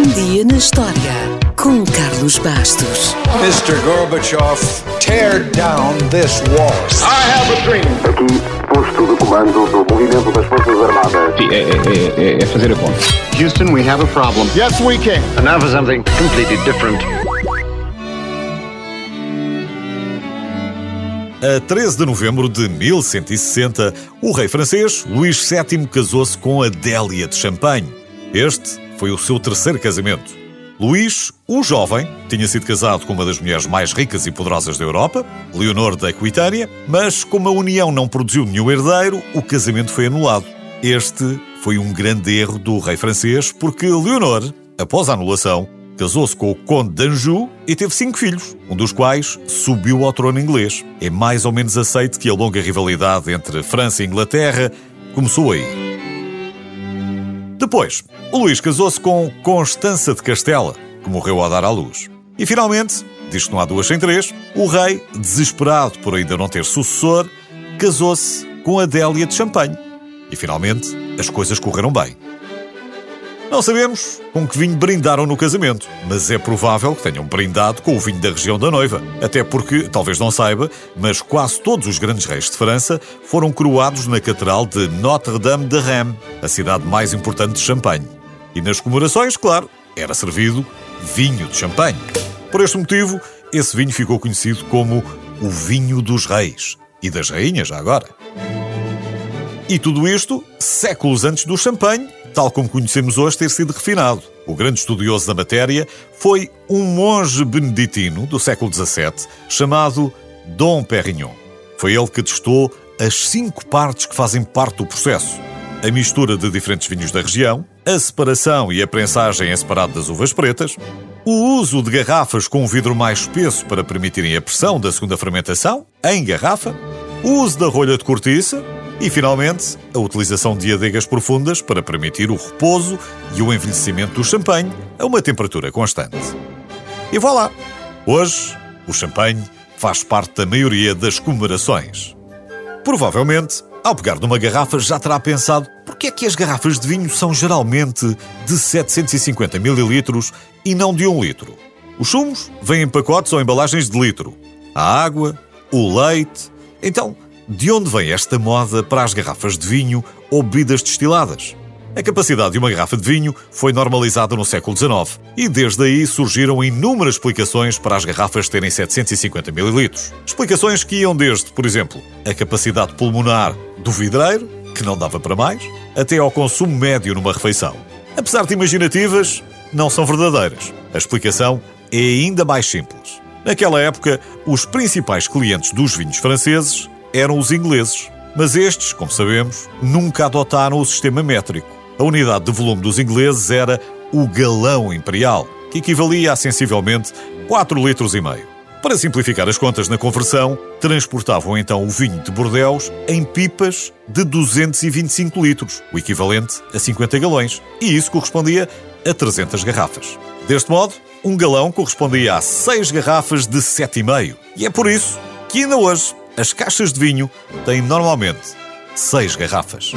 Um dia na história com Carlos Bastos. Mr. Gorbachev, tear down this wall. I have a dream. Aqui, posto de comando do movimento das Forças Armadas. Sim, é, é- é- é fazer a conta. Houston, we have a problem. Yes, we can. And now for something completely different. A 13 de novembro de 1160, o rei francês Luís VII casou-se com Adélia de Champagne. Este foi o seu terceiro casamento. Luís, o jovem, tinha sido casado com uma das mulheres mais ricas e poderosas da Europa, Leonor da Aquitânia, mas como a união não produziu nenhum herdeiro, o casamento foi anulado. Este foi um grande erro do rei francês, porque Leonor, após a anulação, Casou-se com o Conde d'Anjou e teve cinco filhos, um dos quais subiu ao trono inglês. É mais ou menos aceito que a longa rivalidade entre França e Inglaterra começou aí. Depois, o Luís casou-se com Constança de Castela, que morreu ao dar à luz. E finalmente, diz que não há duas sem três, o rei, desesperado por ainda não ter sucessor, casou-se com Adélia de Champagne. E finalmente, as coisas correram bem. Não sabemos com que vinho brindaram no casamento, mas é provável que tenham brindado com o vinho da região da noiva. Até porque, talvez não saiba, mas quase todos os grandes reis de França foram coroados na Catedral de Notre-Dame de Reims, a cidade mais importante de Champagne. E nas comemorações, claro, era servido vinho de champanhe. Por este motivo, esse vinho ficou conhecido como o vinho dos reis e das rainhas, já agora. E tudo isto séculos antes do champanhe, tal como conhecemos hoje, ter sido refinado. O grande estudioso da matéria foi um monge beneditino do século XVII chamado Dom Perignon. Foi ele que testou as cinco partes que fazem parte do processo. A mistura de diferentes vinhos da região, a separação e a prensagem em separado das uvas pretas, o uso de garrafas com um vidro mais espesso para permitirem a pressão da segunda fermentação, em garrafa, o uso da rolha de cortiça e, finalmente, a utilização de adegas profundas para permitir o repouso e o envelhecimento do champanhe a uma temperatura constante. E vá lá! Hoje, o champanhe faz parte da maioria das comemorações. Provavelmente, ao pegar numa garrafa, já terá pensado porque é que as garrafas de vinho são geralmente de 750 ml e não de 1 litro. Os sumos vêm em pacotes ou embalagens de litro. A água, o leite. Então, de onde vem esta moda para as garrafas de vinho ou bebidas destiladas? A capacidade de uma garrafa de vinho foi normalizada no século XIX e desde aí surgiram inúmeras explicações para as garrafas terem 750 ml. Explicações que iam desde, por exemplo, a capacidade pulmonar do vidreiro, que não dava para mais, até ao consumo médio numa refeição. Apesar de imaginativas, não são verdadeiras. A explicação é ainda mais simples. Naquela época, os principais clientes dos vinhos franceses eram os ingleses. Mas estes, como sabemos, nunca adotaram o sistema métrico. A unidade de volume dos ingleses era o galão imperial, que equivalia a sensivelmente 4 litros e meio. Para simplificar as contas na conversão, transportavam então o vinho de Bordeaux em pipas de 225 litros, o equivalente a 50 galões, e isso correspondia a 300 garrafas. Deste modo, um galão correspondia a 6 garrafas de 7,5. E é por isso que ainda hoje as caixas de vinho têm normalmente 6 garrafas.